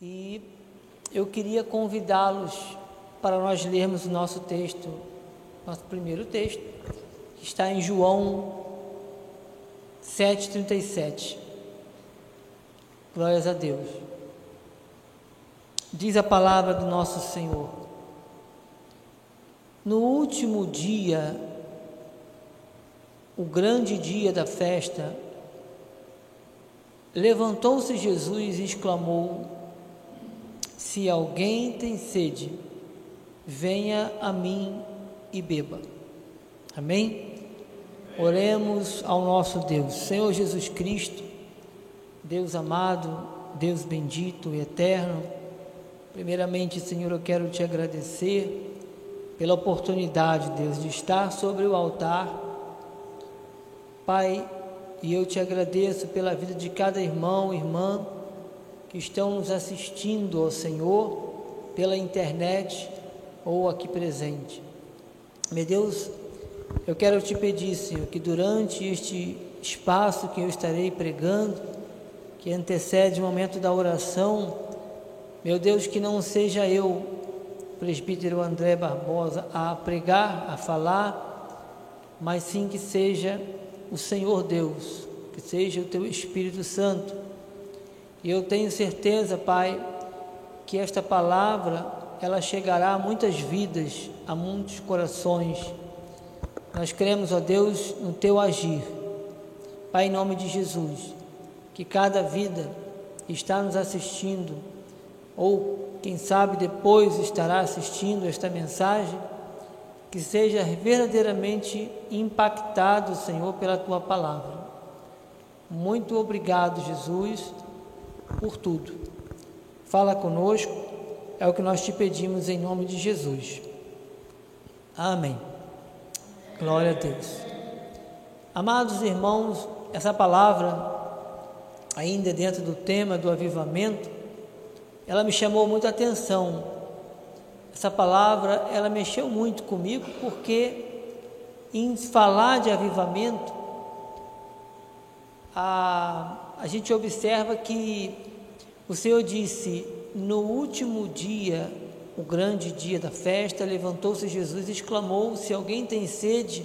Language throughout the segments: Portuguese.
E eu queria convidá-los para nós lermos o nosso texto, nosso primeiro texto, que está em João 7,37. Glórias a Deus. Diz a palavra do nosso Senhor. No último dia, o grande dia da festa, levantou-se Jesus e exclamou: Se alguém tem sede, venha a mim e beba. Amém? Oremos ao nosso Deus, Senhor Jesus Cristo, Deus amado, Deus bendito e eterno. Primeiramente, Senhor, eu quero te agradecer pela oportunidade, Deus, de estar sobre o altar. Pai, e eu te agradeço pela vida de cada irmão irmã que estão nos assistindo ao Senhor pela internet ou aqui presente. Meu Deus, eu quero te pedir, Senhor, que durante este espaço que eu estarei pregando, que antecede o momento da oração, meu Deus, que não seja eu, presbítero André Barbosa, a pregar, a falar, mas sim que seja o Senhor Deus, que seja o teu Espírito Santo. E eu tenho certeza, Pai, que esta palavra ela chegará a muitas vidas, a muitos corações. Nós cremos, ó Deus, no teu agir. Pai, em nome de Jesus, que cada vida está nos assistindo, ou quem sabe depois estará assistindo esta mensagem, que seja verdadeiramente impactado, Senhor, pela tua palavra. Muito obrigado, Jesus, por tudo. Fala conosco, é o que nós te pedimos em nome de Jesus. Amém. Glória a Deus. Amados irmãos, essa palavra, ainda dentro do tema do avivamento, ela me chamou muita atenção essa palavra, ela mexeu muito comigo, porque em falar de avivamento, a, a gente observa que o Senhor disse: no último dia, o grande dia da festa, levantou-se Jesus e exclamou: Se alguém tem sede,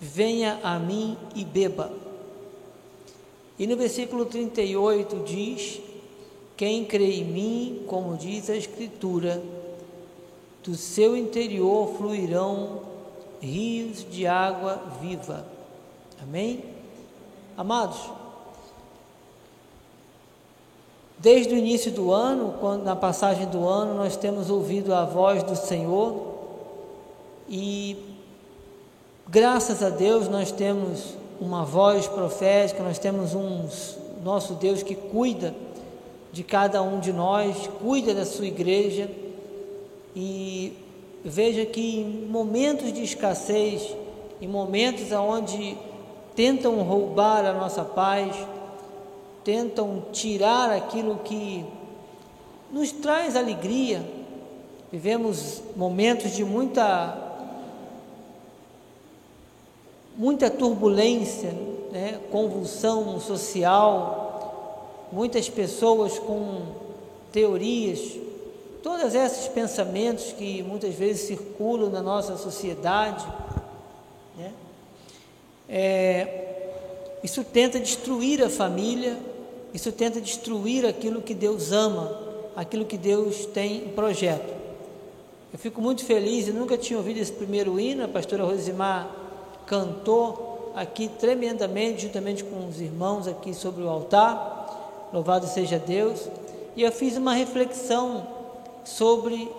venha a mim e beba. E no versículo 38 diz: Quem crê em mim, como diz a Escritura, do seu interior fluirão rios de água viva. Amém? Amados, desde o início do ano, quando na passagem do ano, nós temos ouvido a voz do Senhor e graças a Deus nós temos uma voz profética, nós temos um nosso Deus que cuida de cada um de nós, cuida da sua igreja. E veja que em momentos de escassez, em momentos onde tentam roubar a nossa paz, tentam tirar aquilo que nos traz alegria, vivemos momentos de muita muita turbulência, né? convulsão social, muitas pessoas com teorias todos esses pensamentos que muitas vezes circulam na nossa sociedade, né? É, isso tenta destruir a família, isso tenta destruir aquilo que Deus ama, aquilo que Deus tem em projeto. Eu fico muito feliz, eu nunca tinha ouvido esse primeiro hino, a pastora Rosimar cantou aqui tremendamente, juntamente com os irmãos aqui sobre o altar, louvado seja Deus, e eu fiz uma reflexão sobre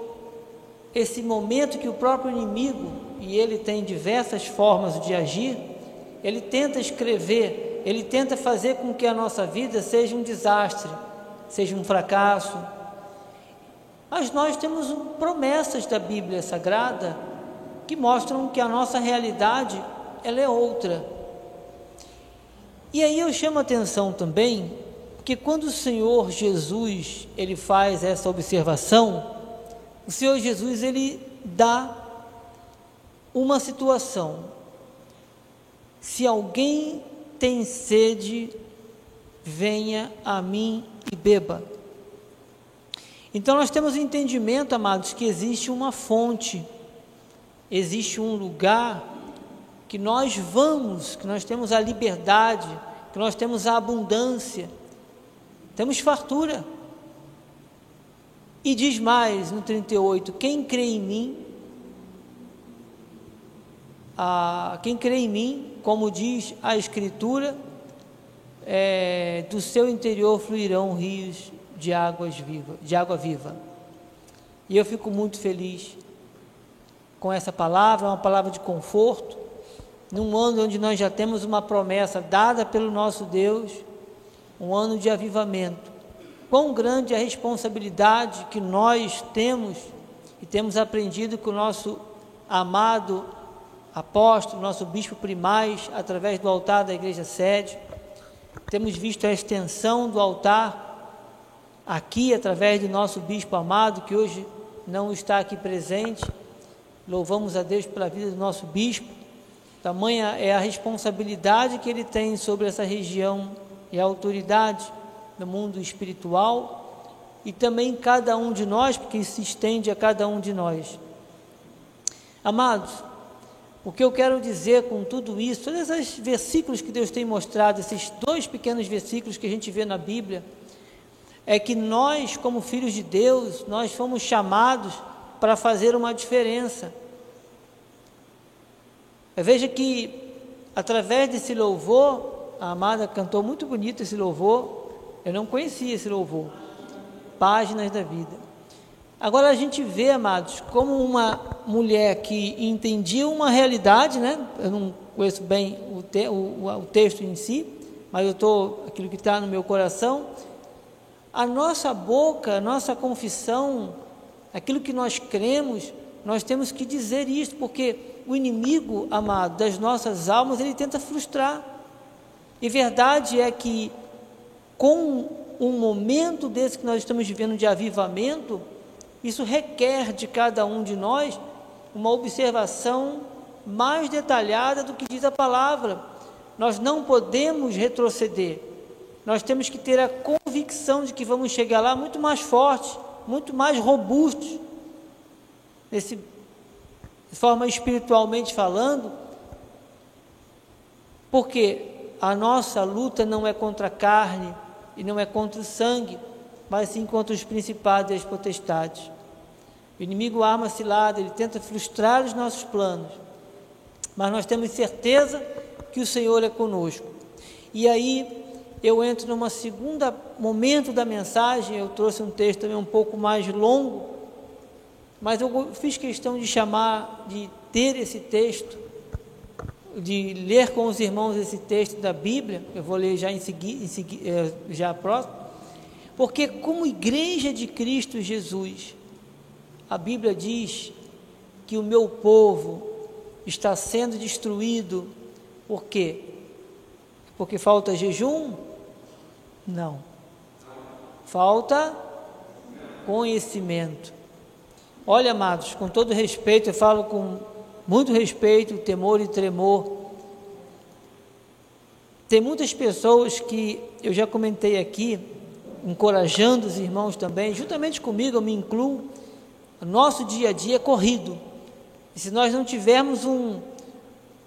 esse momento que o próprio inimigo, e ele tem diversas formas de agir, ele tenta escrever, ele tenta fazer com que a nossa vida seja um desastre, seja um fracasso. Mas nós temos promessas da Bíblia Sagrada que mostram que a nossa realidade ela é outra. E aí eu chamo a atenção também porque quando o Senhor Jesus ele faz essa observação, o Senhor Jesus ele dá uma situação. Se alguém tem sede, venha a mim e beba. Então nós temos o entendimento, amados, que existe uma fonte, existe um lugar que nós vamos, que nós temos a liberdade, que nós temos a abundância, temos fartura. E diz mais no 38: quem crê em mim, a, quem crê em mim, como diz a Escritura, é, do seu interior fluirão rios de águas viva, de água viva. E eu fico muito feliz com essa palavra, uma palavra de conforto, num ano onde nós já temos uma promessa dada pelo nosso Deus, um ano de avivamento. Quão grande é a responsabilidade que nós temos e temos aprendido com o nosso amado apóstolo, nosso bispo primaz, através do altar da igreja sede. Temos visto a extensão do altar aqui, através do nosso bispo amado, que hoje não está aqui presente. Louvamos a Deus pela vida do nosso bispo. Tamanha é a responsabilidade que ele tem sobre essa região e a autoridade no mundo espiritual e também cada um de nós, porque se estende a cada um de nós. Amados, o que eu quero dizer com tudo isso, todos esses versículos que Deus tem mostrado, esses dois pequenos versículos que a gente vê na Bíblia, é que nós, como filhos de Deus, nós fomos chamados para fazer uma diferença. Veja que através desse louvor, a amada cantou muito bonito esse louvor, eu não conhecia esse louvor. Páginas da vida. Agora a gente vê, amados, como uma mulher que entendia uma realidade, né? Eu não conheço bem o, te, o, o texto em si, mas eu estou aquilo que está no meu coração. A nossa boca, a nossa confissão, aquilo que nós cremos, nós temos que dizer isso, porque o inimigo, amado, das nossas almas, ele tenta frustrar. E verdade é que com um momento desse que nós estamos vivendo de avivamento, isso requer de cada um de nós uma observação mais detalhada do que diz a palavra. Nós não podemos retroceder. Nós temos que ter a convicção de que vamos chegar lá muito mais fortes, muito mais robustos, nesse, de forma espiritualmente falando, porque a nossa luta não é contra a carne e não é contra o sangue, mas sim contra os principados e as potestades. O inimigo arma cilada, ele tenta frustrar os nossos planos, mas nós temos certeza que o Senhor é conosco. E aí eu entro numa segunda momento da mensagem, eu trouxe um texto também um pouco mais longo, mas eu fiz questão de chamar, de ter esse texto, de ler com os irmãos esse texto da Bíblia, eu vou ler já em seguida, eh, já próximo, porque como igreja de Cristo Jesus, a Bíblia diz que o meu povo está sendo destruído, por quê? Porque falta jejum? Não. Falta conhecimento. Olha, amados, com todo respeito, eu falo com muito respeito, temor e tremor. Tem muitas pessoas que eu já comentei aqui, encorajando os irmãos também, juntamente comigo eu me incluo, nosso dia a dia é corrido. E se nós não tivermos um,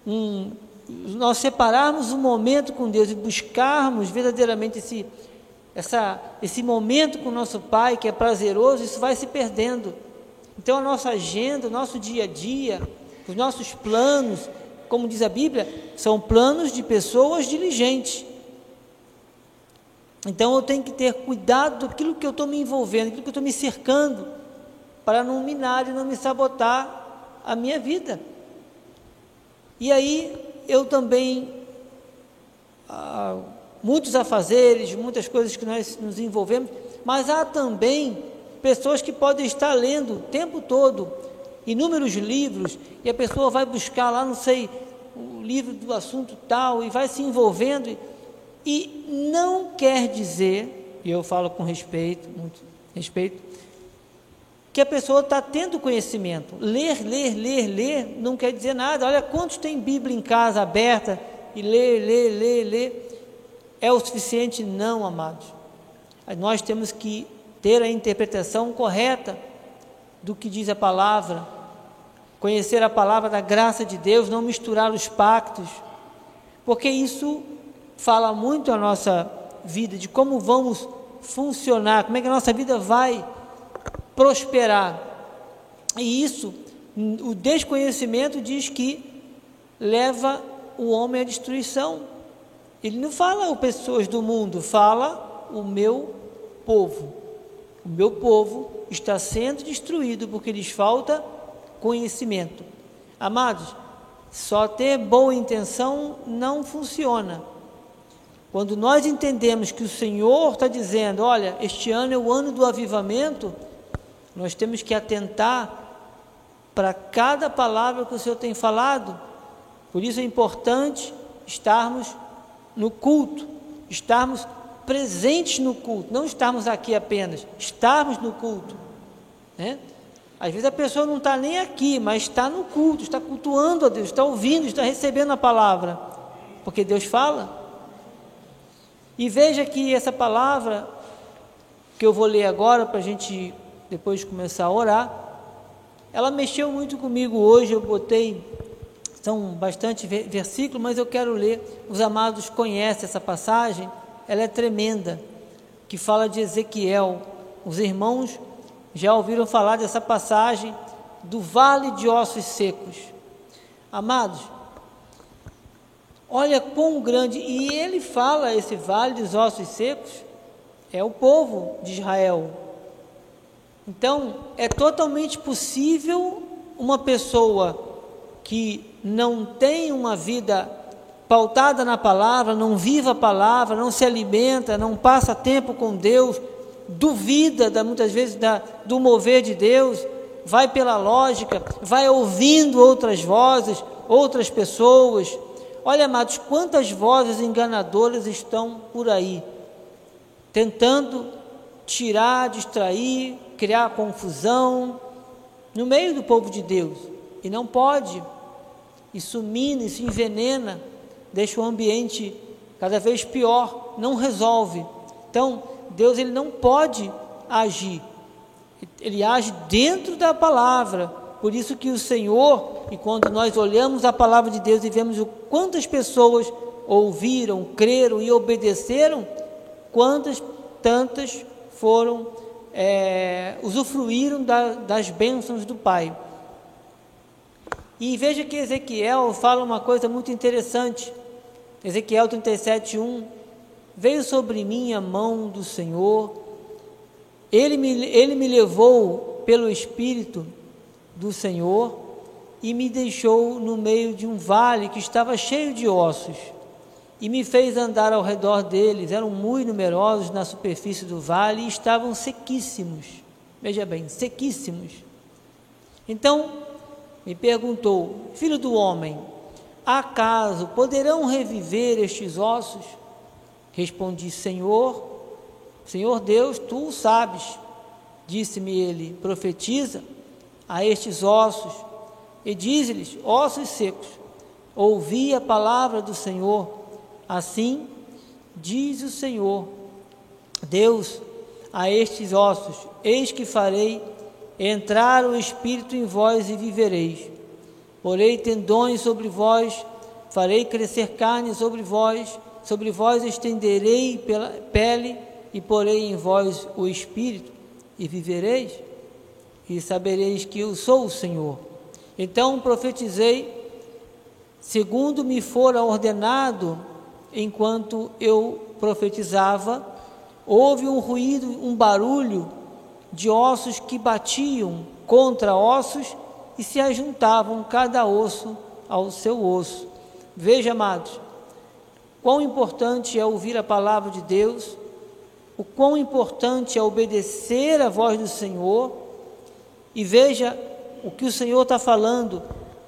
um nós separarmos um momento com Deus e buscarmos verdadeiramente esse, essa, esse momento com o nosso Pai, que é prazeroso, isso vai se perdendo. Então a nossa agenda, o nosso dia a dia, os nossos planos, como diz a Bíblia, são planos de pessoas diligentes. Então eu tenho que ter cuidado daquilo que eu estou me envolvendo, daquilo que eu estou me cercando para não minar e não me sabotar a minha vida. E aí eu também, ah, muitos afazeres, muitas coisas que nós nos envolvemos, mas há também pessoas que podem estar lendo o tempo todo inúmeros livros e a pessoa vai buscar lá, não sei, o livro do assunto tal e vai se envolvendo e não quer dizer, e eu falo com respeito, muito respeito, que a pessoa está tendo conhecimento. Ler, ler, ler, ler não quer dizer nada. Olha quantos tem Bíblia em casa aberta e ler, ler, ler, ler. É o suficiente? Não, amados. Nós temos que ter a interpretação correta do que diz a palavra, conhecer a palavra da graça de Deus, não misturar os pactos, porque isso fala muito a nossa vida, de como vamos funcionar, como é que a nossa vida vai prosperar. E isso, o desconhecimento diz que leva o homem à destruição. Ele não fala o pessoas do mundo, fala o meu povo. O meu povo está sendo destruído porque lhes falta conhecimento. Amados, só ter boa intenção não funciona. Quando nós entendemos que o Senhor está dizendo, olha, este ano é o ano do avivamento, nós temos que atentar para cada palavra que o Senhor tem falado. Por isso é importante estarmos no culto, estarmos presentes no culto, não estarmos aqui apenas, estarmos no culto. Né? Às vezes a pessoa não está nem aqui, mas está no culto, está cultuando a Deus, está ouvindo, está recebendo a palavra, porque Deus fala. E veja que essa palavra que eu vou ler agora, para a gente depois começar a orar, ela mexeu muito comigo hoje. Eu botei, são bastante versículos, mas eu quero ler. Os amados conhecem essa passagem, ela é tremenda, que fala de Ezequiel. Os irmãos já ouviram falar dessa passagem do vale de ossos secos. Amados, Olha quão grande, e ele fala esse vale dos ossos secos, é o povo de Israel. Então, é totalmente possível uma pessoa que não tem uma vida pautada na palavra, não viva a palavra, não se alimenta, não passa tempo com Deus, duvida da, muitas vezes da, do mover de Deus, vai pela lógica, vai ouvindo outras vozes, outras pessoas, Olha, amados, quantas vozes enganadoras estão por aí, tentando tirar, distrair, criar confusão no meio do povo de Deus. E não pode. Isso mina, isso envenena, deixa o ambiente cada vez pior, não resolve. Então, Deus ele não pode agir. Ele age dentro da palavra, por isso que o Senhor, e quando nós olhamos a palavra de Deus e vemos o quantas pessoas ouviram, creram e obedeceram, quantas tantas foram é, usufruíram da, das bênçãos do Pai. E veja que Ezequiel fala uma coisa muito interessante. Ezequiel 37:1 Veio sobre mim a mão do Senhor. Ele me, ele me levou pelo espírito do Senhor e me deixou no meio de um vale que estava cheio de ossos e me fez andar ao redor deles. Eram muito numerosos na superfície do vale e estavam sequíssimos. Veja bem, sequíssimos. Então me perguntou: Filho do homem, acaso poderão reviver estes ossos? Respondi: Senhor, Senhor Deus, tu o sabes. Disse-me ele: Profetiza a estes ossos e diz-lhes: Ossos secos, ouvi a palavra do Senhor. Assim diz o Senhor, Deus, a estes ossos: Eis que farei entrar o Espírito em vós e vivereis. Porei tendões sobre vós, farei crescer carne sobre vós, sobre vós estenderei pela pele e porei em vós o Espírito e vivereis e sabereis que eu sou o Senhor. Então profetizei, segundo me fora ordenado, enquanto eu profetizava, houve um ruído, um barulho de ossos que batiam contra ossos e se ajuntavam cada osso ao seu osso. Veja, amados, quão importante é ouvir a palavra de Deus, o quão importante é obedecer a voz do Senhor e veja o que o Senhor está falando.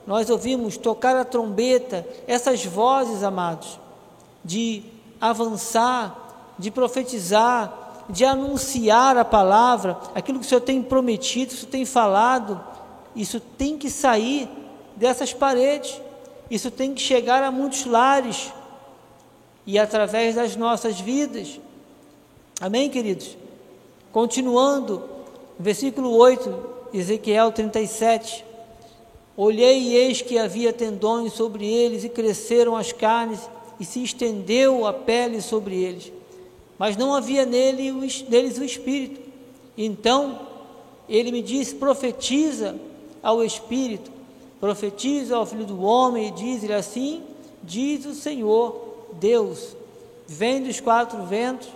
Nós ouvimos tocar a trombeta, essas vozes, amados, de avançar, de profetizar, de anunciar a palavra, aquilo que o Senhor tem prometido, o Senhor tem falado, isso tem que sair dessas paredes, isso tem que chegar a muitos lares e através das nossas vidas. Amém, queridos? Continuando, versículo 8, Ezequiel 37. Olhei e eis que havia tendões sobre eles, e cresceram as carnes, e se estendeu a pele sobre eles. Mas não havia nele, neles o espírito. Então ele me disse: profetiza ao espírito, profetiza ao filho do homem, e diz-lhe assim: diz o Senhor Deus: vem dos quatro ventos,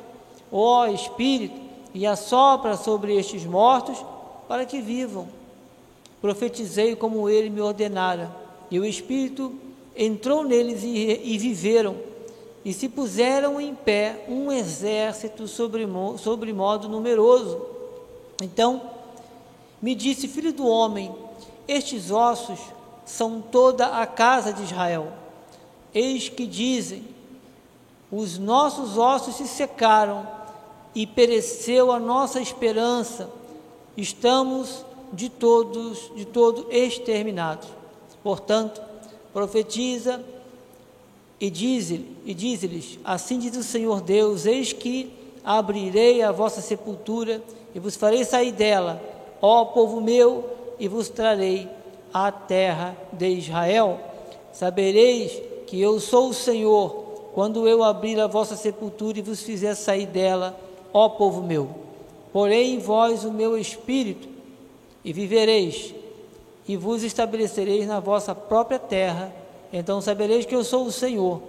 ó espírito, e assopra sobre estes mortos para que vivam. Profetizei como ele me ordenara, e o Espírito entrou neles e, e viveram, e se puseram em pé um exército sobre, sobre modo numeroso. Então me disse, filho do homem, estes ossos são toda a casa de Israel. Eis que dizem: os nossos ossos se secaram e pereceu a nossa esperança. Estamos de todos, de todo exterminados. Portanto, profetiza e diz-lhes, diz assim diz o Senhor Deus, eis que abrirei a vossa sepultura e vos farei sair dela, ó povo meu, e vos trarei à terra de Israel. Sabereis que eu sou o Senhor, quando eu abrir a vossa sepultura e vos fizer sair dela, ó povo meu. Porém em vós o meu espírito, e vivereis, e vos estabelecereis na vossa própria terra, então sabereis que eu sou o Senhor.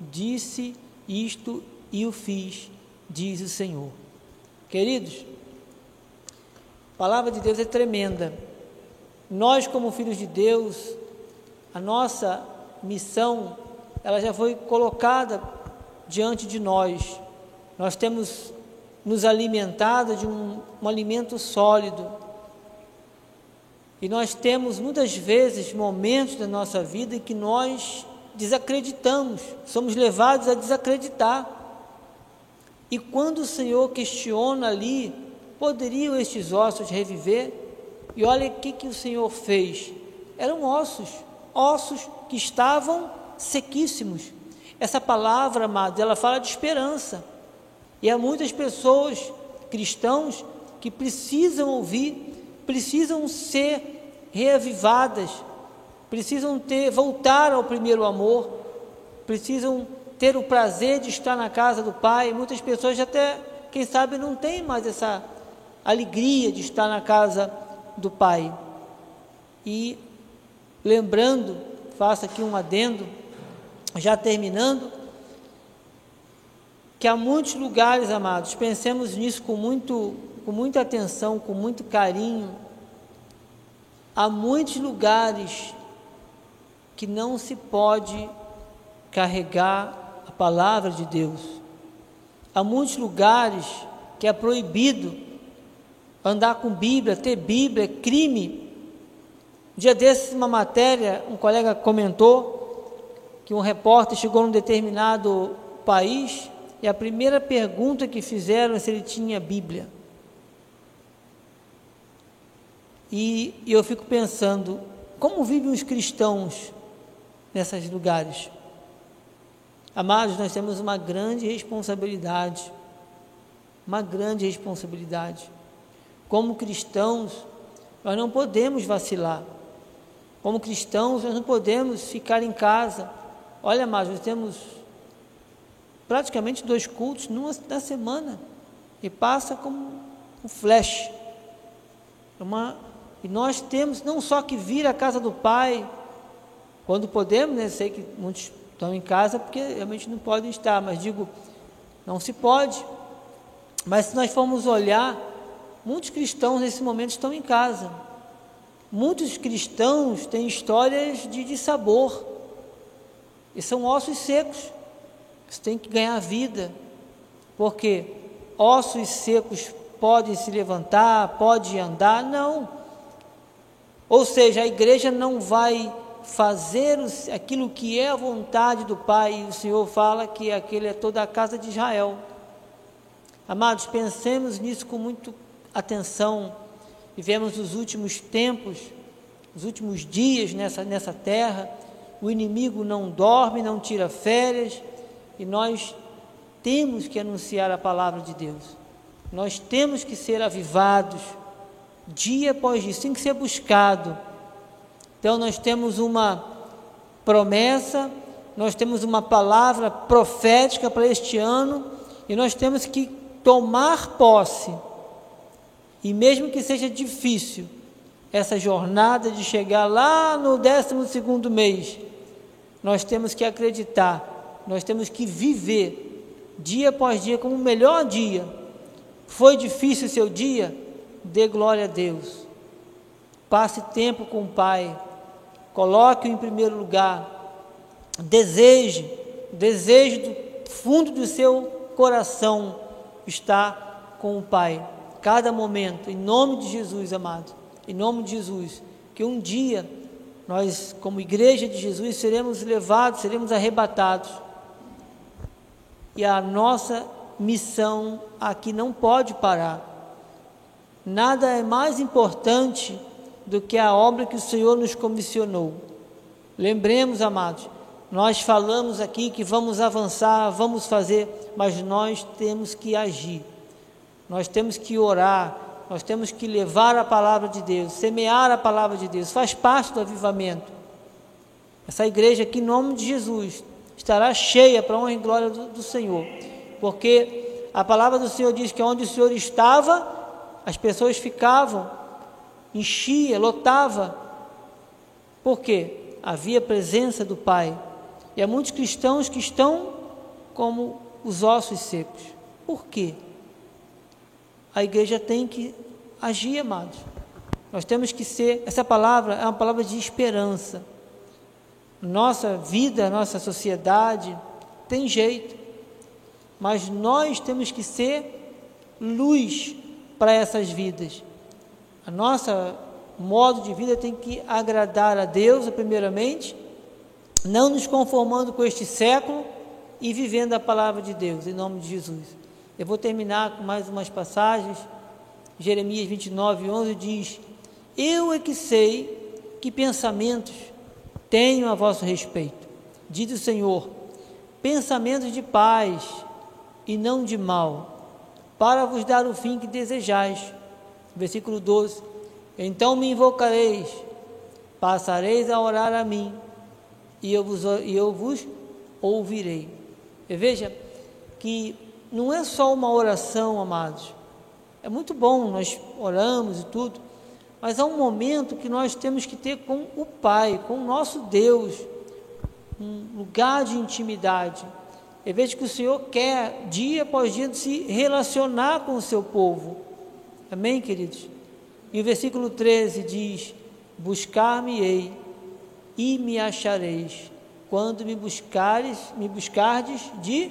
Disse isto e o fiz, diz o Senhor. Queridos, a palavra de Deus é tremenda. Nós, como filhos de Deus, a nossa missão, ela já foi colocada diante de nós. Nós temos nos alimentado de um, um alimento sólido. E nós temos muitas vezes momentos da nossa vida em que nós desacreditamos, somos levados a desacreditar. E quando o Senhor questiona ali, poderiam estes ossos reviver? E olha o que, que o Senhor fez: eram ossos, ossos que estavam sequíssimos. Essa palavra, amados, ela fala de esperança. E há muitas pessoas, cristãos, que precisam ouvir, precisam ser reavivadas, precisam ter voltar ao primeiro amor, precisam ter o prazer de estar na casa do Pai. Muitas pessoas até, quem sabe, não têm mais essa alegria de estar na casa do Pai. E lembrando, faço aqui um adendo, já terminando, que há muitos lugares, amados, pensemos nisso com, muito, com muita atenção, com muito carinho. Há muitos lugares que não se pode carregar a palavra de Deus. Há muitos lugares que é proibido andar com Bíblia, ter Bíblia, é crime. Um dia desses, uma matéria, um colega comentou que um repórter chegou num determinado país e a primeira pergunta que fizeram é se ele tinha Bíblia. E, eu fico pensando, como vivem os cristãos nesses lugares? Amados, nós temos uma grande responsabilidade, uma grande responsabilidade. Como cristãos, nós não podemos vacilar. Como cristãos, nós não podemos ficar em casa. Olha, amados, nós temos praticamente dois cultos numa, na semana e passa como um flash. Uma, e nós temos não só que vir à casa do Pai, quando podemos, né? Sei que muitos estão em casa porque realmente não podem estar, mas digo, não se pode. Mas se nós formos olhar, muitos cristãos nesse momento estão em casa. Muitos cristãos têm histórias de, de sabor, e são ossos secos. Você tem que ganhar vida, porque ossos secos podem se levantar, podem andar, não. Ou seja, a igreja não vai fazer aquilo que é a vontade do Pai, o Senhor fala que aquele é toda a casa de Israel. Amados, pensemos nisso com muito atenção. Vivemos os últimos tempos, os últimos dias nessa, nessa terra. O inimigo não dorme, não tira férias, e nós temos que anunciar a palavra de Deus. Nós temos que ser avivados dia após dia, tem que ser buscado. Então nós temos uma promessa, nós temos uma palavra profética para este ano e nós temos que tomar posse. E mesmo que seja difícil essa jornada de chegar lá no 12 segundo mês, nós temos que acreditar, nós temos que viver dia após dia como o melhor dia. Foi difícil o seu dia? Dê glória a Deus. Passe tempo com o Pai. Coloque-o em primeiro lugar. Deseje, deseje do fundo do seu coração estar com o Pai. Cada momento, em nome de Jesus, amado. Em nome de Jesus. Que um dia nós, como igreja de Jesus, seremos levados, seremos arrebatados. E a nossa missão aqui não pode parar. Nada é mais importante do que a obra que o Senhor nos comissionou. Lembremos, amados, nós falamos aqui que vamos avançar, vamos fazer, mas nós temos que agir. Nós temos que orar, nós temos que levar a palavra de Deus, semear a palavra de Deus, faz parte do avivamento. Essa igreja aqui, em nome de Jesus, estará cheia para a honra e glória do, do Senhor, porque a palavra do Senhor diz que onde o Senhor estava, as pessoas ficavam, enchia, lotava. Por quê? Havia presença do Pai. E há muitos cristãos que estão como os ossos secos. Por quê? A igreja tem que agir, amados. Nós temos que ser, essa palavra é uma palavra de esperança. Nossa vida, nossa sociedade tem jeito, mas nós temos que ser luz para essas vidas. A nossa modo de vida tem que agradar a Deus, primeiramente, não nos conformando com este século e vivendo a palavra de Deus, em nome de Jesus. Eu vou terminar com mais umas passagens. Jeremias 29, 11 diz: Eu é que sei que pensamentos tenho a vosso respeito, diz o Senhor, pensamentos de paz e não de mal, para vos dar o fim que desejais. Versículo 12: Então me invocareis, passareis a orar a mim, e eu vos, e eu vos ouvirei. E veja que não é só uma oração, amados. É muito bom, nós oramos e tudo, mas há um momento que nós temos que ter com o Pai, com o nosso Deus, um lugar de intimidade. Eu vejo que o Senhor quer, dia após dia, se relacionar com o seu povo. Amém, queridos? E o versículo 13 diz: Buscar-me-ei e me achareis, quando me buscares, me buscardes de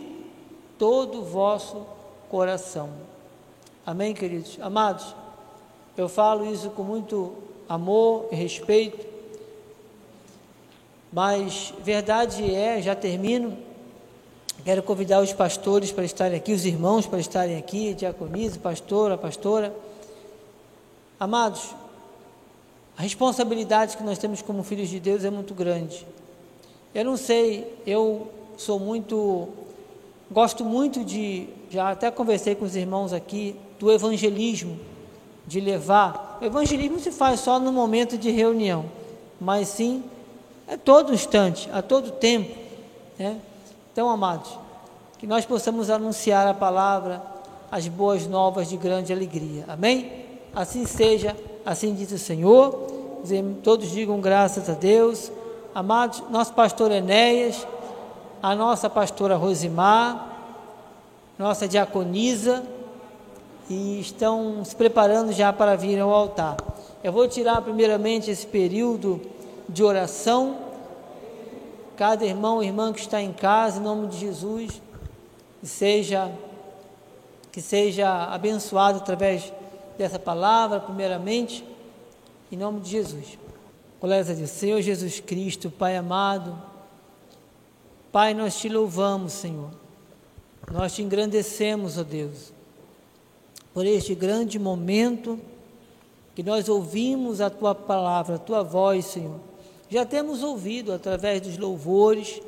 todo o vosso coração. Amém, queridos? Amados, eu falo isso com muito amor e respeito, mas verdade é, já termino, Quero convidar os pastores para estarem aqui, os irmãos para estarem aqui, diaconisa, pastora, pastora. Amados, a responsabilidade que nós temos como filhos de Deus é muito grande. Eu não sei, eu sou muito, gosto muito de, já até conversei com os irmãos aqui, do evangelismo, de levar. O evangelismo se faz só no momento de reunião, mas sim é todo instante, a todo tempo. Né? Então, amados, que nós possamos anunciar a palavra, as boas novas de grande alegria. Amém? Assim seja, assim diz o Senhor. Todos digam graças a Deus. Amados, nosso pastor Enéas, a nossa pastora Rosimar, nossa diaconisa, e estão se preparando já para vir ao altar. Eu vou tirar primeiramente esse período de oração cada irmão e irmã que está em casa, em nome de Jesus, que seja, que seja abençoado através dessa palavra, primeiramente, em nome de Jesus. Glórias a Deus. Senhor Jesus Cristo, Pai amado, Pai, nós te louvamos, Senhor. Nós te engrandecemos, ó Deus, por este grande momento que nós ouvimos a tua palavra, a tua voz, Senhor já temos ouvido através dos louvores,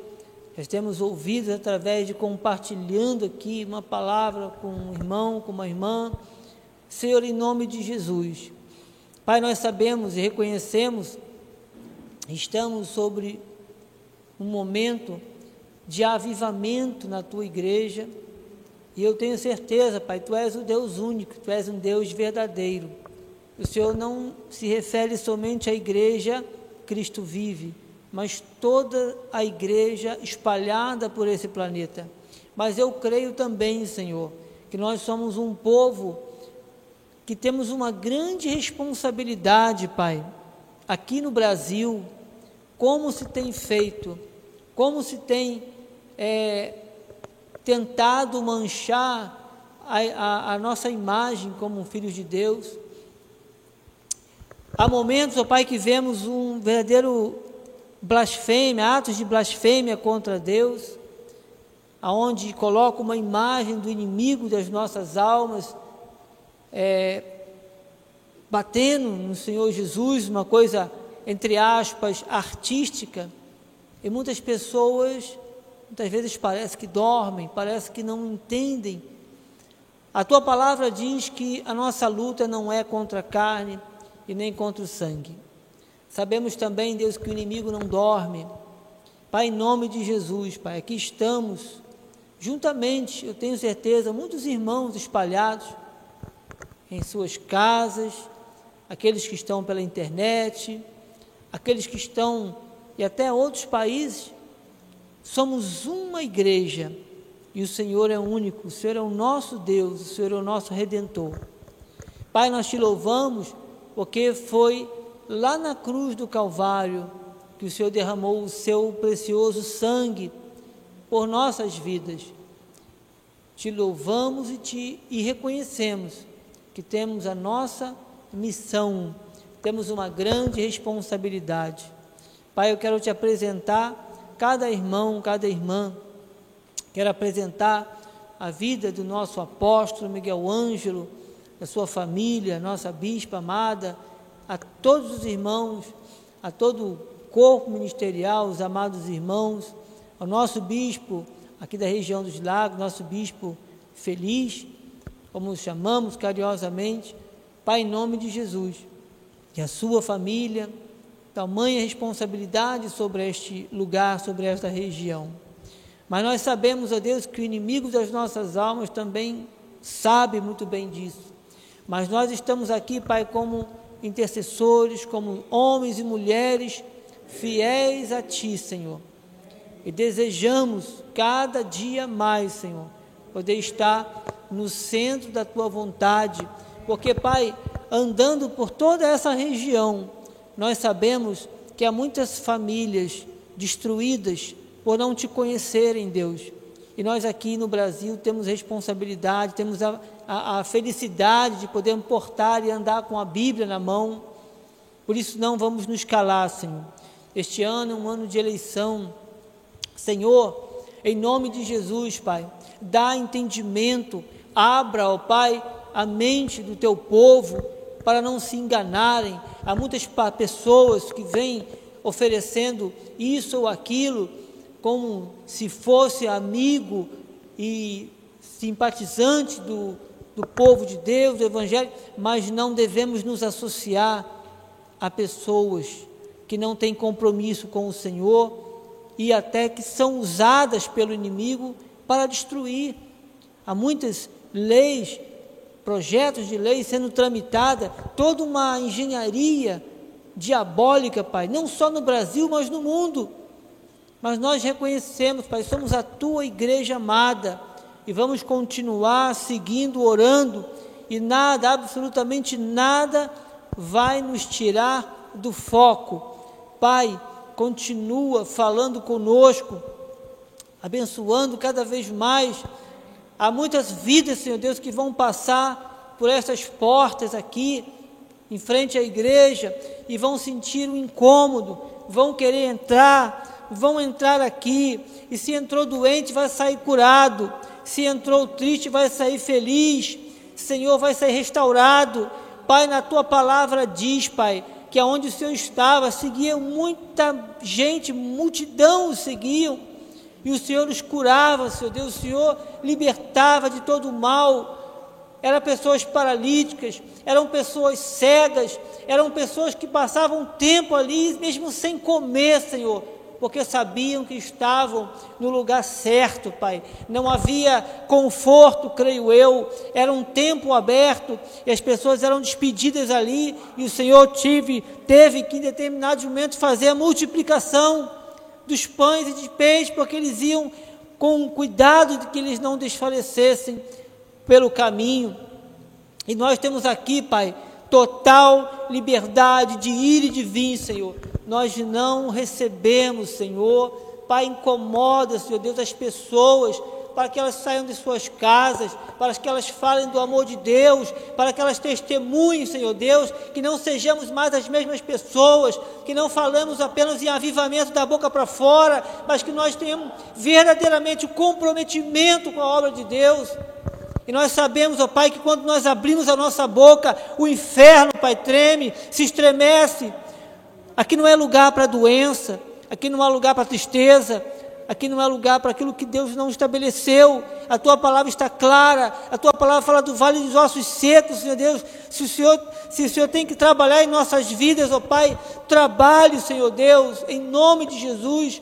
nós temos ouvido através de compartilhando aqui uma palavra com um irmão, com uma irmã. Senhor, em nome de Jesus. Pai, nós sabemos e reconhecemos, estamos sobre um momento de avivamento na tua igreja. E eu tenho certeza, Pai, tu és o Deus único, tu és um Deus verdadeiro. O Senhor não se refere somente à igreja Cristo vive mas toda a igreja espalhada por esse planeta. Mas eu creio também, Senhor, que nós somos um povo que temos uma grande responsabilidade, Pai, aqui no Brasil, como se tem feito, como se tem é, tentado manchar a, a, a nossa imagem como filhos de Deus. Há momentos, ó Pai, que vemos um verdadeiro blasfêmia, atos de blasfêmia contra Deus, aonde coloca uma imagem do inimigo das nossas almas, é, batendo no Senhor Jesus, uma coisa, entre aspas, artística, e muitas pessoas, muitas vezes parece que dormem, parece que não entendem. A tua palavra diz que a nossa luta não é contra a carne e nem contra o sangue, Sabemos também, Deus, que o inimigo não dorme. Pai, em nome de Jesus, Pai, aqui estamos, juntamente, eu tenho certeza, muitos irmãos espalhados em suas casas, aqueles que estão pela internet, aqueles que estão e até outros países. Somos uma igreja e o Senhor é único, o Senhor é o nosso Deus, o Senhor é o nosso redentor. Pai, nós te louvamos porque foi lá na cruz do Calvário, que o Senhor derramou o seu precioso sangue por nossas vidas. Te louvamos e te e reconhecemos que temos a nossa missão, temos uma grande responsabilidade. Pai, eu quero te apresentar cada irmão, cada irmã. Quero apresentar a vida do nosso apóstolo Miguel Ângelo, da sua família, nossa bispa amada, a todos os irmãos, a todo o corpo ministerial, os amados irmãos, ao nosso bispo aqui da região dos lagos, nosso bispo feliz, como chamamos carinhosamente, Pai, em nome de Jesus, e a sua família, tamanha responsabilidade sobre este lugar, sobre esta região. Mas nós sabemos, ó Deus, que o inimigo das nossas almas também sabe muito bem disso. Mas nós estamos aqui, Pai, como intercessores, como homens e mulheres fiéis a Ti, Senhor. E desejamos cada dia mais, Senhor, poder estar no centro da Tua vontade, porque, Pai, andando por toda essa região, nós sabemos que há muitas famílias destruídas por não Te conhecerem, Deus. E nós aqui no Brasil temos responsabilidade, temos a a, a felicidade de podermos portar e andar com a Bíblia na mão. Por isso não vamos nos calar, Senhor. Este ano é um ano de eleição. Senhor, em nome de Jesus, Pai, dá entendimento, abra, ó Pai, a mente do teu povo para não se enganarem. Há muitas pessoas que vêm oferecendo isso ou aquilo como se fosse amigo e simpatizante do, do povo de Deus, do Evangelho, mas não devemos nos associar a pessoas que não têm compromisso com o Senhor e até que são usadas pelo inimigo para destruir. Há muitas leis, projetos de lei sendo tramitada, toda uma engenharia diabólica, Pai, não só no Brasil, mas no mundo. Mas nós reconhecemos, Pai, somos a tua igreja amada e vamos continuar seguindo, orando, e nada, absolutamente nada, vai nos tirar do foco. Pai, continua falando conosco, abençoando cada vez mais. Há muitas vidas, Senhor Deus, que vão passar por essas portas aqui, em frente à igreja, e vão sentir um incômodo, vão querer entrar, vão entrar aqui, e se entrou doente, vai sair curado se entrou triste, vai sair feliz. Senhor, vai sair restaurado. Pai, na tua palavra diz, Pai, que aonde o Senhor estava, seguia muita gente, multidão o seguiam. E o Senhor os curava, Senhor Deus, o Senhor libertava de todo o mal. Eram pessoas paralíticas, eram pessoas cegas, eram pessoas que passavam tempo ali, mesmo sem comer, Senhor, porque sabiam que estavam no lugar certo, Pai. Não havia conforto, creio eu, era um tempo aberto e as pessoas eram despedidas ali e o Senhor tive, teve que em determinados momentos fazer a multiplicação dos pães e de peixes, porque eles iam com cuidado de que eles não desfalecessem pelo caminho. E nós temos aqui, Pai, total liberdade de ir e de vir, Senhor nós não recebemos, Senhor. Pai, incomoda, Senhor Deus, as pessoas para que elas saiam de suas casas, para que elas falem do amor de Deus, para que elas testemunhem, Senhor Deus, que não sejamos mais as mesmas pessoas, que não falamos apenas em avivamento da boca para fora, mas que nós tenhamos verdadeiramente o comprometimento com a obra de Deus. E nós sabemos, ó Pai, que quando nós abrimos a nossa boca, o inferno, Pai, treme, se estremece, Aqui não é lugar para doença, aqui não é lugar para tristeza, aqui não é lugar para aquilo que Deus não estabeleceu. A tua palavra está clara, a tua palavra fala do vale dos ossos secos, Senhor Deus. Se o Senhor, se o Senhor tem que trabalhar em nossas vidas, ó Pai, trabalhe, Senhor Deus, em nome de Jesus.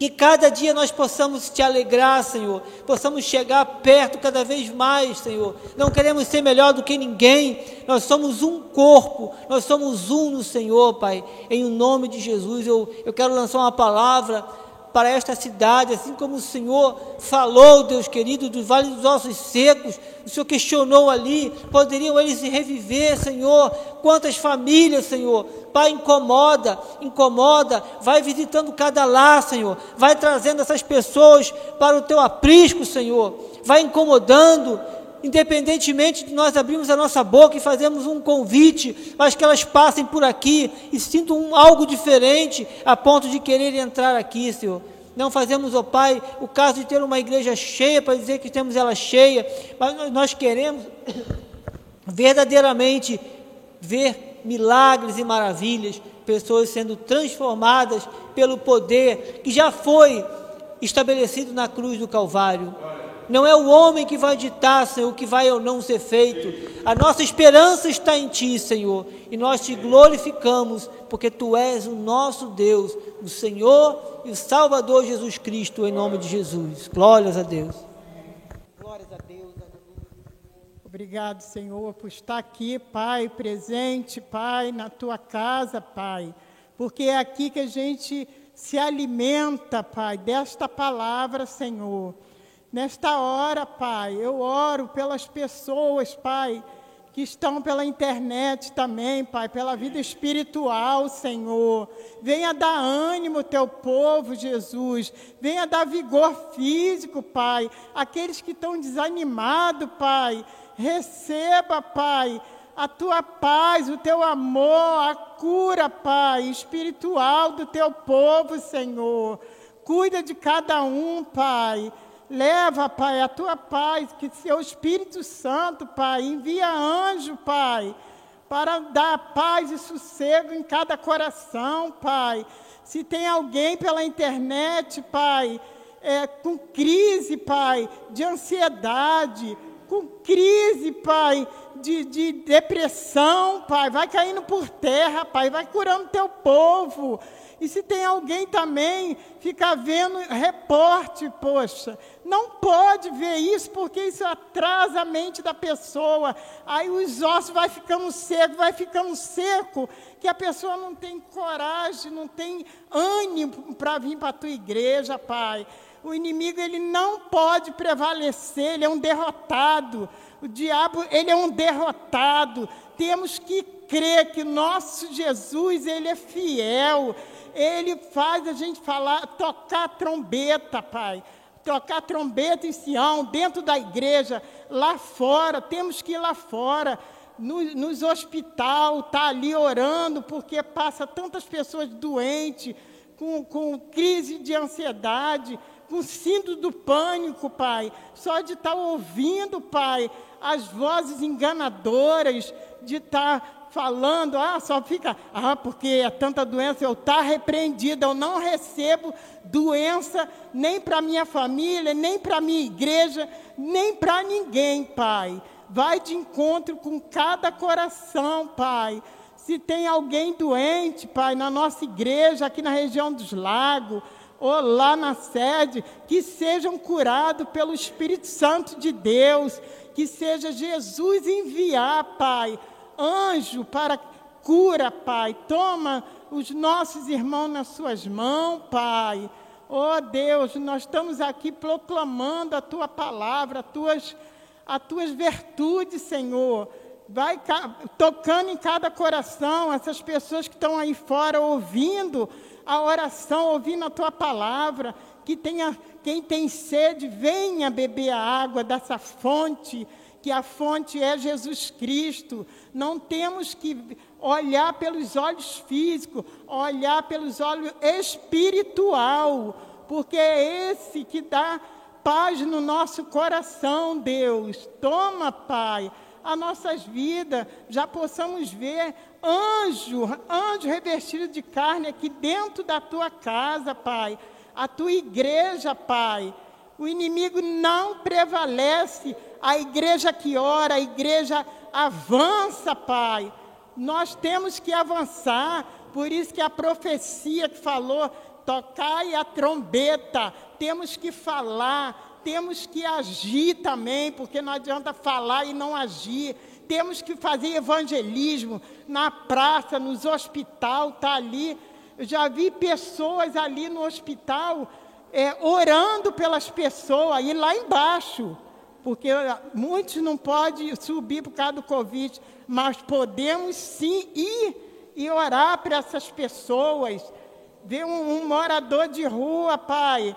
Que cada dia nós possamos te alegrar, Senhor, possamos chegar perto cada vez mais, Senhor. Não queremos ser melhor do que ninguém, nós somos um corpo, nós somos um no Senhor, Pai. Em nome de Jesus, eu, eu quero lançar uma palavra para esta cidade, assim como o Senhor falou, Deus querido, do vale dos ossos secos, o Senhor questionou ali, poderiam eles reviver, Senhor? Quantas famílias, Senhor? Pai, incomoda, incomoda, vai visitando cada lar, Senhor, vai trazendo essas pessoas para o teu aprisco, Senhor, vai incomodando, independentemente de nós abrirmos a nossa boca e fazermos um convite, mas que elas passem por aqui e sintam um, algo diferente a ponto de querer entrar aqui, Senhor. Não fazemos, ó oh Pai, o caso de ter uma igreja cheia para dizer que temos ela cheia, mas nós queremos verdadeiramente ver milagres e maravilhas, pessoas sendo transformadas pelo poder que já foi estabelecido na cruz do Calvário. Não é o homem que vai ditar, Senhor, o que vai ou não ser feito. A nossa esperança está em Ti, Senhor, e nós te glorificamos, porque Tu és o nosso Deus, o Senhor e o Salvador Jesus Cristo, em nome de Jesus. Glórias a Deus. Glórias a Deus. Obrigado, Senhor, por estar aqui, Pai, presente, Pai, na Tua casa, Pai, porque é aqui que a gente se alimenta, Pai, desta palavra, Senhor. Nesta hora, Pai, eu oro pelas pessoas, Pai, que estão pela internet também, Pai, pela vida espiritual, Senhor. Venha dar ânimo ao teu povo, Jesus. Venha dar vigor físico, Pai. Aqueles que estão desanimados, Pai, receba, Pai, a tua paz, o teu amor, a cura, Pai, espiritual do teu povo, Senhor. Cuida de cada um, Pai. Leva, Pai, a tua paz, que seu Espírito Santo, Pai, envia anjo, Pai, para dar paz e sossego em cada coração, Pai. Se tem alguém pela internet, Pai, é, com crise, Pai, de ansiedade, com crise, Pai, de, de depressão, Pai, vai caindo por terra, Pai, vai curando teu povo. E se tem alguém também ficar vendo reporte, poxa, não pode ver isso porque isso atrasa a mente da pessoa. Aí os ossos vai ficando seco, vai ficando seco, que a pessoa não tem coragem, não tem ânimo para vir para a tua igreja, Pai. O inimigo ele não pode prevalecer, ele é um derrotado. O diabo, ele é um derrotado. Temos que crer que nosso Jesus, ele é fiel ele faz a gente falar, tocar trombeta, Pai. Tocar trombeta em Sião, dentro da igreja, lá fora, temos que ir lá fora, no, nos hospital, tá ali orando, porque passa tantas pessoas doentes, com, com crise de ansiedade, com síndrome do pânico, Pai. Só de estar tá ouvindo, Pai, as vozes enganadoras, de estar tá falando, ah, só fica, ah, porque é tanta doença, eu está repreendido, eu não recebo doença nem para minha família, nem para minha igreja, nem para ninguém, Pai. Vai de encontro com cada coração, Pai. Se tem alguém doente, Pai, na nossa igreja, aqui na região dos lagos, ou lá na sede, que sejam curados pelo Espírito Santo de Deus, que seja Jesus enviar, Pai, anjo para cura, Pai. Toma os nossos irmãos nas suas mãos, Pai. Oh Deus, nós estamos aqui proclamando a tua palavra, as tuas, as tuas virtudes, Senhor. Vai tocando em cada coração, essas pessoas que estão aí fora ouvindo a oração, ouvindo a tua palavra. Que tenha, quem tem sede, venha beber a água dessa fonte que a fonte é Jesus Cristo. Não temos que olhar pelos olhos físicos, olhar pelos olhos espiritual, porque é esse que dá paz no nosso coração, Deus. Toma, Pai, as nossas vidas, já possamos ver anjo, anjo revestido de carne aqui dentro da tua casa, Pai. A tua igreja, Pai. O inimigo não prevalece a igreja que ora, a igreja avança, Pai. Nós temos que avançar, por isso que a profecia que falou, tocai a trombeta, temos que falar, temos que agir também, porque não adianta falar e não agir. Temos que fazer evangelismo na praça, nos hospital, tá ali. Eu já vi pessoas ali no hospital é, orando pelas pessoas, e lá embaixo porque muitos não podem subir por causa do Covid, mas podemos sim ir e orar para essas pessoas. Ver um, um, morador de rua, pai,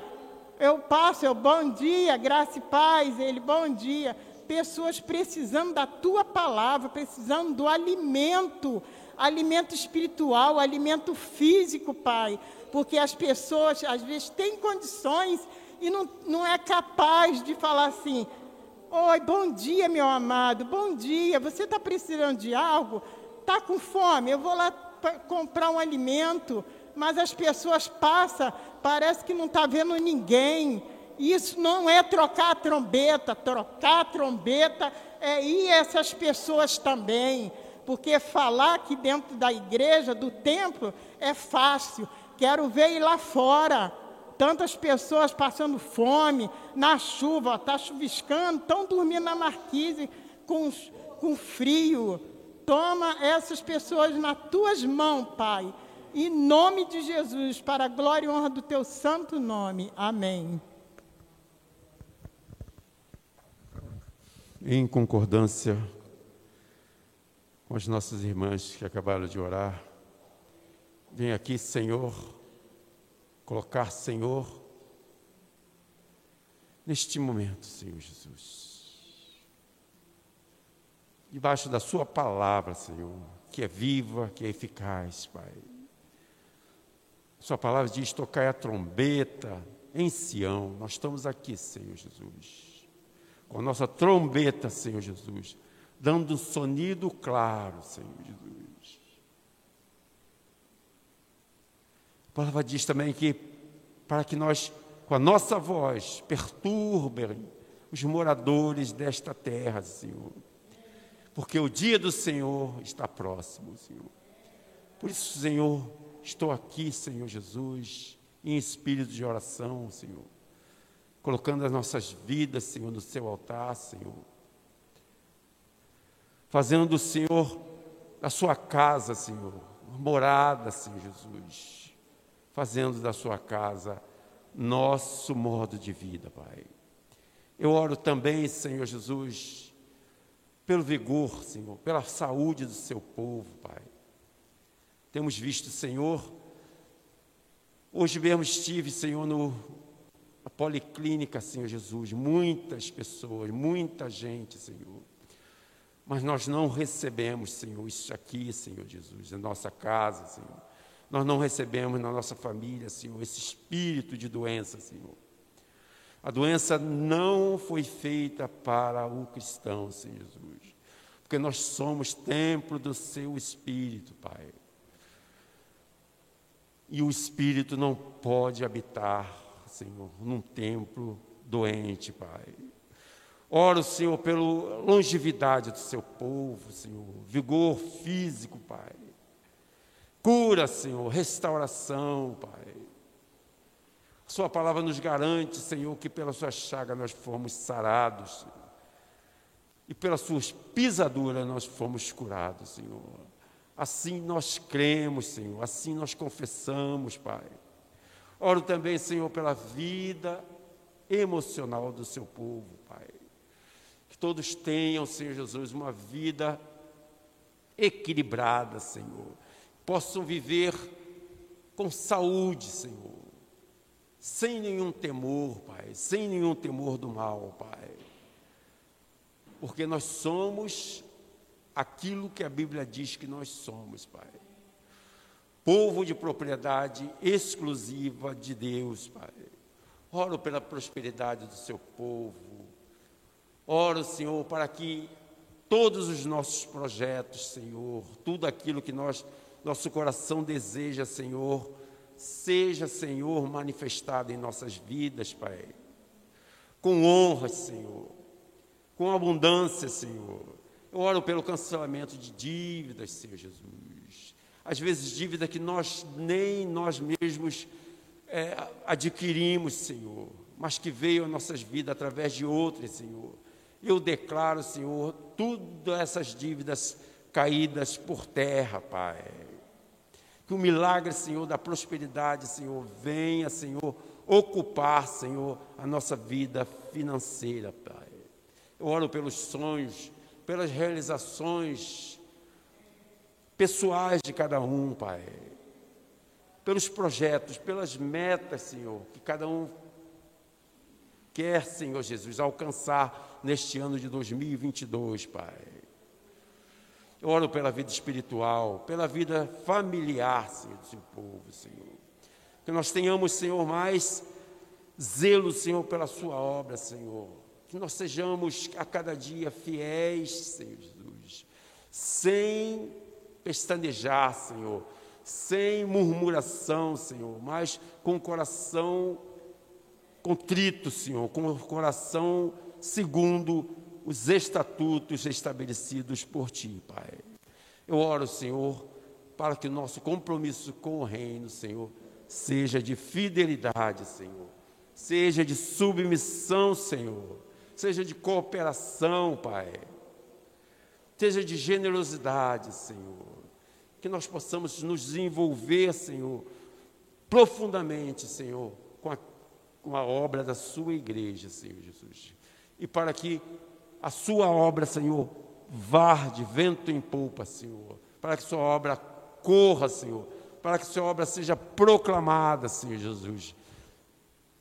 eu passo, eu bom dia, graça e paz, ele bom dia. Pessoas precisando da tua palavra, precisando do alimento, alimento espiritual, alimento físico, pai, porque as pessoas às vezes têm condições e não, não é capaz de falar assim, Oi, bom dia, meu amado, bom dia. Você está precisando de algo? Está com fome? Eu vou lá comprar um alimento, mas as pessoas passam, parece que não está vendo ninguém. Isso não é trocar a trombeta, trocar a trombeta é ir essas pessoas também, porque falar aqui dentro da igreja, do templo, é fácil. Quero ver ir lá fora tantas pessoas passando fome, na chuva, está chuviscando, estão dormindo na marquise com, com frio. Toma essas pessoas nas tuas mãos, Pai, em nome de Jesus, para a glória e honra do teu santo nome. Amém. Em concordância com as nossas irmãs que acabaram de orar, vem aqui, Senhor colocar, Senhor, neste momento, Senhor Jesus, debaixo da Sua palavra, Senhor, que é viva, que é eficaz, Pai. Sua palavra diz: tocai a trombeta em Sião. Nós estamos aqui, Senhor Jesus, com a nossa trombeta, Senhor Jesus, dando um sonido claro, Senhor Jesus A palavra diz também que para que nós, com a nossa voz, perturbem os moradores desta terra, Senhor. Porque o dia do Senhor está próximo, Senhor. Por isso, Senhor, estou aqui, Senhor Jesus, em espírito de oração, Senhor. Colocando as nossas vidas, Senhor, no seu altar, Senhor. Fazendo do Senhor a sua casa, Senhor, morada, Senhor Jesus fazendo da sua casa nosso modo de vida, Pai. Eu oro também, Senhor Jesus, pelo vigor, Senhor, pela saúde do seu povo, Pai. Temos visto, Senhor, hoje mesmo estive, Senhor, no a policlínica, Senhor Jesus, muitas pessoas, muita gente, Senhor. Mas nós não recebemos, Senhor, isso aqui, Senhor Jesus, na nossa casa, Senhor nós não recebemos na nossa família, Senhor, esse espírito de doença, Senhor. A doença não foi feita para o cristão, Senhor Jesus. porque nós somos templo do seu Espírito, Pai. E o Espírito não pode habitar, Senhor, num templo doente, Pai. Oro, Senhor, pela longevidade do seu povo, Senhor, vigor físico, Pai. Cura, Senhor, restauração, Pai. Sua palavra nos garante, Senhor, que pela sua chaga nós fomos sarados, Senhor. E pelas suas pisaduras nós fomos curados, Senhor. Assim nós cremos, Senhor. Assim nós confessamos, Pai. Oro também, Senhor, pela vida emocional do seu povo, Pai. Que todos tenham, Senhor Jesus, uma vida equilibrada, Senhor. Possam viver com saúde, Senhor. Sem nenhum temor, Pai. Sem nenhum temor do mal, Pai. Porque nós somos aquilo que a Bíblia diz que nós somos, Pai. Povo de propriedade exclusiva de Deus, Pai. Oro pela prosperidade do seu povo. Oro, Senhor, para que todos os nossos projetos, Senhor, tudo aquilo que nós, nosso coração deseja, Senhor, seja, Senhor, manifestado em nossas vidas, Pai. Com honra, Senhor. Com abundância, Senhor. Eu oro pelo cancelamento de dívidas, Senhor Jesus. Às vezes, dívida que nós nem nós mesmos é, adquirimos, Senhor, mas que veio às nossas vidas através de outros, Senhor. Eu declaro, Senhor, todas essas dívidas caídas por terra, Pai. Que o milagre, Senhor, da prosperidade, Senhor, venha, Senhor, ocupar, Senhor, a nossa vida financeira, Pai. Eu oro pelos sonhos, pelas realizações pessoais de cada um, Pai pelos projetos, pelas metas, Senhor, que cada um quer, Senhor Jesus, alcançar neste ano de 2022, Pai. Eu oro pela vida espiritual, pela vida familiar, Senhor, do seu povo, Senhor. Que nós tenhamos, Senhor, mais zelo, Senhor, pela Sua obra, Senhor. Que nós sejamos a cada dia fiéis, Senhor Jesus, sem pestanejar, Senhor, sem murmuração, Senhor, mas com o coração contrito, Senhor, com o coração segundo os estatutos estabelecidos por Ti, Pai. Eu oro, Senhor, para que o nosso compromisso com o Reino, Senhor, seja de fidelidade, Senhor, seja de submissão, Senhor, seja de cooperação, Pai, seja de generosidade, Senhor que nós possamos nos envolver, Senhor, profundamente, Senhor, com a, com a obra da Sua igreja, Senhor Jesus. E para que a Sua obra, Senhor, vá de vento em polpa, Senhor. Para que Sua obra corra, Senhor. Para que Sua obra seja proclamada, Senhor Jesus.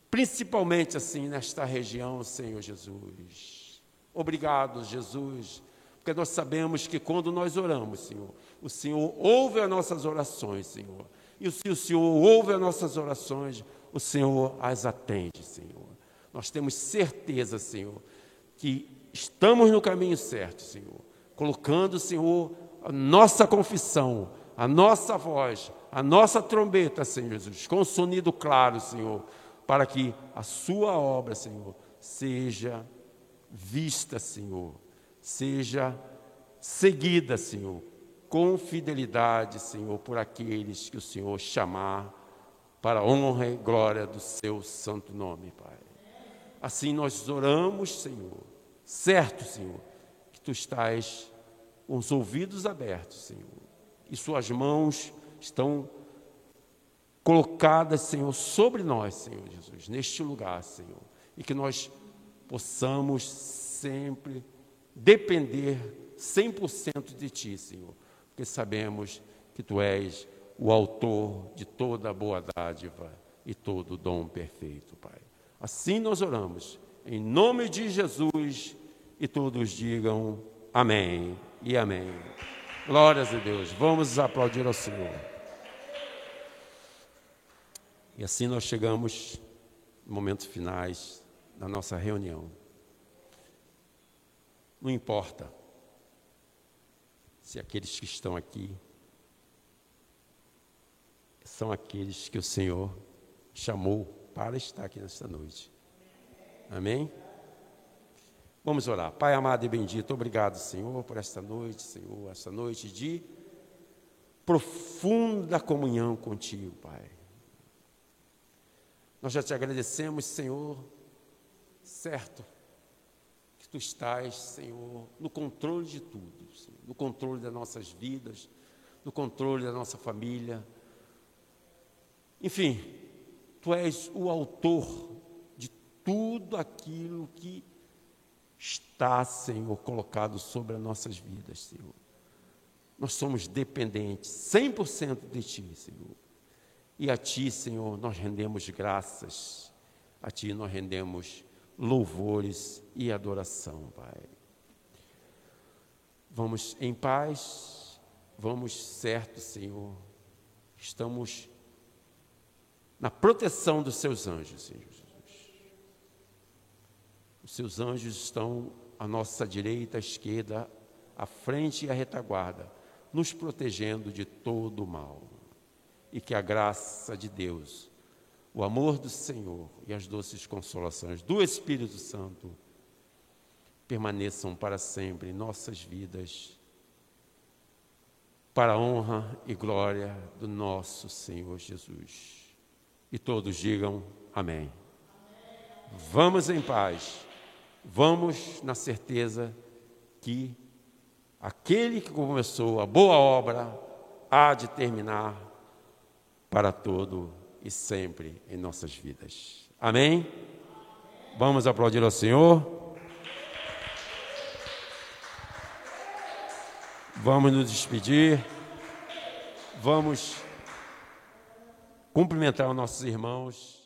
Principalmente assim nesta região, Senhor Jesus. Obrigado, Jesus, porque nós sabemos que quando nós oramos, Senhor, o Senhor ouve as nossas orações, Senhor. E se o Senhor ouve as nossas orações, o Senhor as atende, Senhor. Nós temos certeza, Senhor, que estamos no caminho certo, Senhor. Colocando, Senhor, a nossa confissão, a nossa voz, a nossa trombeta, Senhor Jesus, com sonido claro, Senhor, para que a Sua obra, Senhor, seja vista, Senhor, seja seguida, Senhor, com fidelidade, Senhor, por aqueles que o Senhor chamar para a honra e glória do seu santo nome, Pai. Assim nós oramos, Senhor, certo, Senhor, que tu estás com os ouvidos abertos, Senhor, e suas mãos estão colocadas, Senhor, sobre nós, Senhor Jesus, neste lugar, Senhor, e que nós possamos sempre depender 100% de Ti, Senhor, porque sabemos que tu és o autor de toda a boa dádiva e todo o dom perfeito, Pai. Assim nós oramos, em nome de Jesus, e todos digam amém e amém. Glórias a Deus. Vamos aplaudir ao Senhor. E assim nós chegamos nos momentos finais da nossa reunião. Não importa se aqueles que estão aqui são aqueles que o Senhor chamou para estar aqui nesta noite. Amém? Vamos orar. Pai amado e bendito, obrigado, Senhor, por esta noite, Senhor, esta noite de profunda comunhão contigo, Pai. Nós já te agradecemos, Senhor, certo, que tu estás, Senhor, no controle de tudo, Senhor, no controle das nossas vidas, no controle da nossa família. Enfim, tu és o autor de tudo aquilo que está, Senhor, colocado sobre as nossas vidas, Senhor. Nós somos dependentes 100% de Ti, Senhor. E a Ti, Senhor, nós rendemos graças, a Ti nós rendemos louvores e adoração, Pai. Vamos em paz, vamos certo, Senhor. Estamos na proteção dos Seus anjos, Senhor. Os Seus anjos estão à nossa direita, à esquerda, à frente e à retaguarda nos protegendo de todo o mal. E que a graça de Deus, o amor do Senhor e as doces consolações do Espírito Santo permaneçam para sempre em nossas vidas, para a honra e glória do nosso Senhor Jesus. E todos digam amém. amém. Vamos em paz, vamos na certeza que Aquele que começou a boa obra há de terminar para todo e sempre em nossas vidas. Amém? Vamos aplaudir ao Senhor. Vamos nos despedir. Vamos cumprimentar os nossos irmãos.